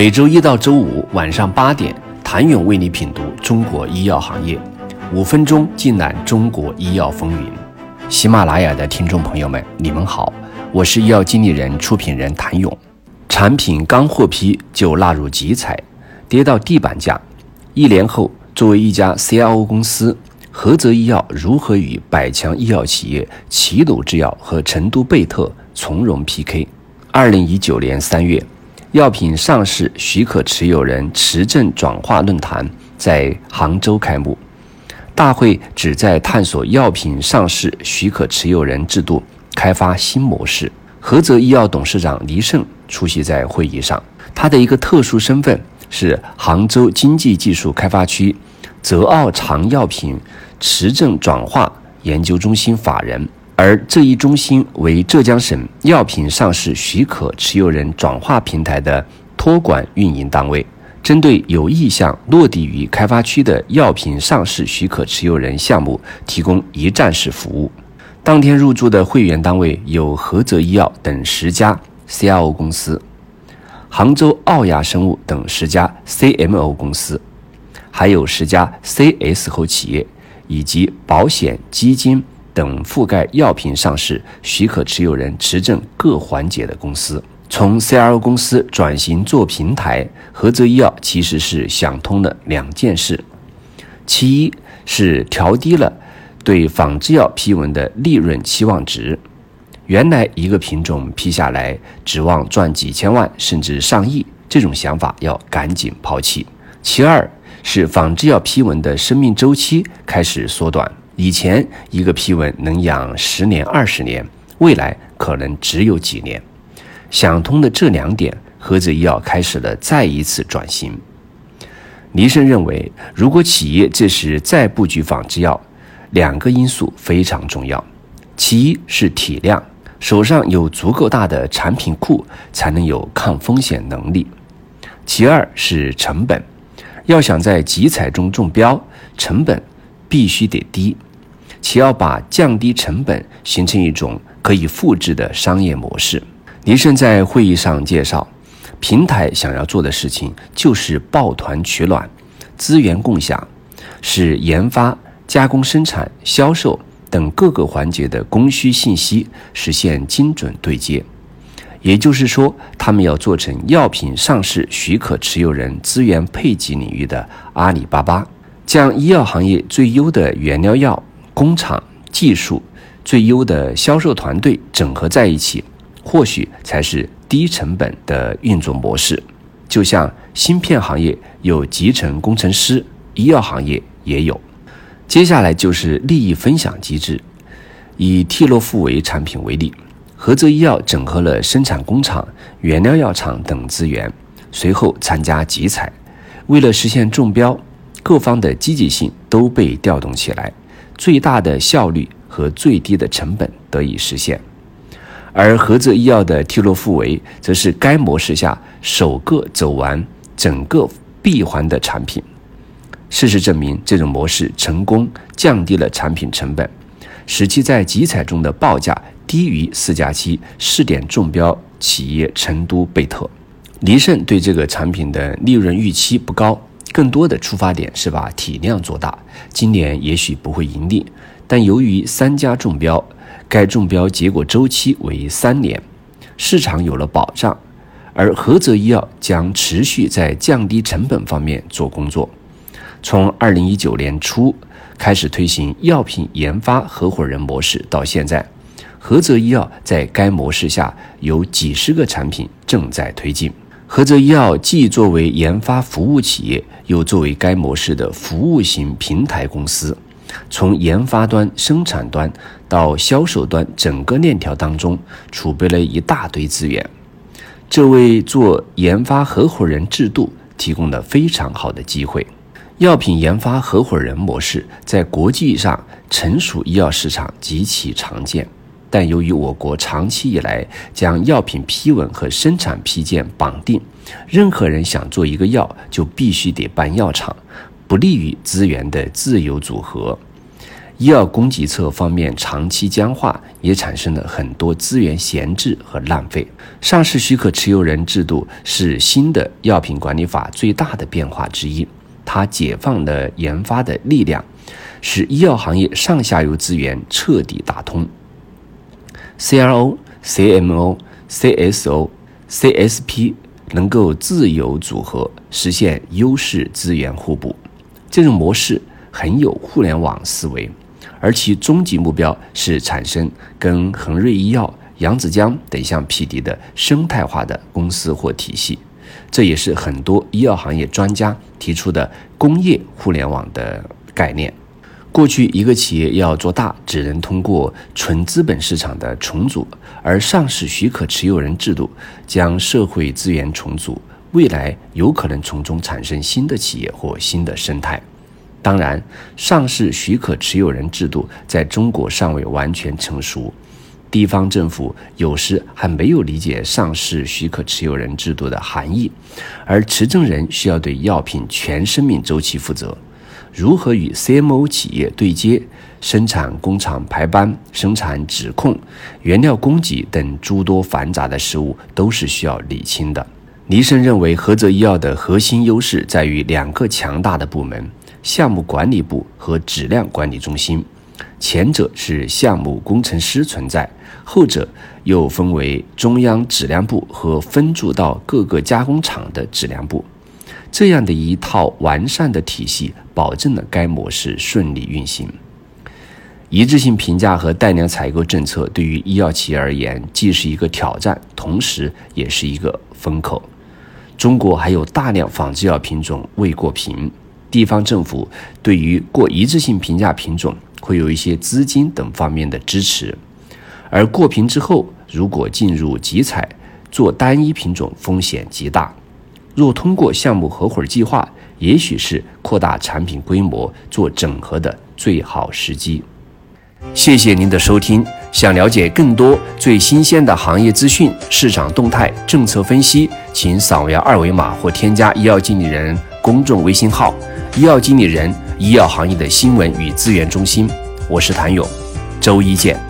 每周一到周五晚上八点，谭勇为你品读中国医药行业，五分钟尽览中国医药风云。喜马拉雅的听众朋友们，你们好，我是医药经理人、出品人谭勇。产品刚获批就纳入集采，跌到地板价。一年后，作为一家 CRO 公司，菏泽医药如何与百强医药企业齐鲁制药和成都贝特从容 PK？二零一九年三月，药品上市许可持有人持证转化论坛在杭州开幕。大会旨在探索药品上市许可持有人制度开发新模式。菏泽医药董事长黎胜出席在会议上，他的一个特殊身份是杭州经济技术开发区泽奥长药品持证转化研究中心法人。而这一中心为浙江省药品上市许可持有人转化平台的托管运营单位，针对有意向落地于开发区的药品上市许可持有人项目提供一站式服务。当天入驻的会员单位有菏泽医药等十家 CRO 公司，杭州奥亚生物等十家 CMO 公司，还有十家 CS 后企业以及保险基金。等覆盖药品上市许可持有人持证各环节的公司，从 CRO 公司转型做平台，菏泽医药其实是想通了两件事：其一是调低了对仿制药批文的利润期望值，原来一个品种批下来指望赚几千万甚至上亿，这种想法要赶紧抛弃；其二是仿制药批文的生命周期开始缩短。以前一个批文能养十年二十年，未来可能只有几年。想通的这两点，菏泽医药开始了再一次转型。黎生认为，如果企业这时再布局仿制药，两个因素非常重要：其一是体量，手上有足够大的产品库，才能有抗风险能力；其二是成本，要想在集采中中标，成本必须得低。且要把降低成本形成一种可以复制的商业模式。黎胜在会议上介绍，平台想要做的事情就是抱团取暖、资源共享，使研发、加工、生产、销售等各个环节的供需信息实现精准对接。也就是说，他们要做成药品上市许可持有人资源配给领域的阿里巴巴，将医药行业最优的原料药。工厂技术最优的销售团队整合在一起，或许才是低成本的运作模式。就像芯片行业有集成工程师，医药行业也有。接下来就是利益分享机制。以替洛富韦产品为例，菏泽医药整合了生产工厂、原料药厂等资源，随后参加集采。为了实现中标，各方的积极性都被调动起来。最大的效率和最低的成本得以实现，而菏泽医药的替洛复韦则是该模式下首个走完整个闭环的产品。事实证明，这种模式成功降低了产品成本，使其在集采中的报价低于四加七试点中标企业成都贝特。黎胜对这个产品的利润预期不高。更多的出发点是把体量做大，今年也许不会盈利，但由于三家中标，该中标结果周期为三年，市场有了保障，而菏泽医药将持续在降低成本方面做工作。从二零一九年初开始推行药品研发合伙人模式，到现在，菏泽医药在该模式下有几十个产品正在推进。菏泽医药既作为研发服务企业，又作为该模式的服务型平台公司，从研发端、生产端到销售端整个链条当中储备了一大堆资源，这为做研发合伙人制度提供了非常好的机会。药品研发合伙人模式在国际上成熟医药市场极其常见。但由于我国长期以来将药品批文和生产批件绑定，任何人想做一个药就必须得办药厂，不利于资源的自由组合。医药供给侧方面长期僵化，也产生了很多资源闲置和浪费。上市许可持有人制度是新的药品管理法最大的变化之一，它解放了研发的力量，使医药行业上下游资源彻底打通。CRO、CMO、CSO、CSP 能够自由组合，实现优势资源互补，这种模式很有互联网思维。而其终极目标是产生跟恒瑞医药、扬子江等相匹敌的生态化的公司或体系，这也是很多医药行业专家提出的工业互联网的概念。过去一个企业要做大，只能通过纯资本市场的重组，而上市许可持有人制度将社会资源重组，未来有可能从中产生新的企业或新的生态。当然，上市许可持有人制度在中国尚未完全成熟，地方政府有时还没有理解上市许可持有人制度的含义，而持证人需要对药品全生命周期负责。如何与 CMO 企业对接、生产工厂排班、生产指控、原料供给等诸多繁杂的事务，都是需要理清的。尼生认为，菏泽医药的核心优势在于两个强大的部门。项目管理部和质量管理中心，前者是项目工程师存在，后者又分为中央质量部和分驻到各个加工厂的质量部。这样的一套完善的体系，保证了该模式顺利运行。一致性评价和带量采购政策对于医药企业而言，既是一个挑战，同时也是一个风口。中国还有大量仿制药品种未过评。地方政府对于过一致性评价品种会有一些资金等方面的支持，而过评之后，如果进入集采做单一品种，风险极大。若通过项目合伙计划，也许是扩大产品规模、做整合的最好时机。谢谢您的收听。想了解更多最新鲜的行业资讯、市场动态、政策分析，请扫描二维码或添加医药经理人公众微信号。医药经理人，医药行业的新闻与资源中心，我是谭勇，周一见。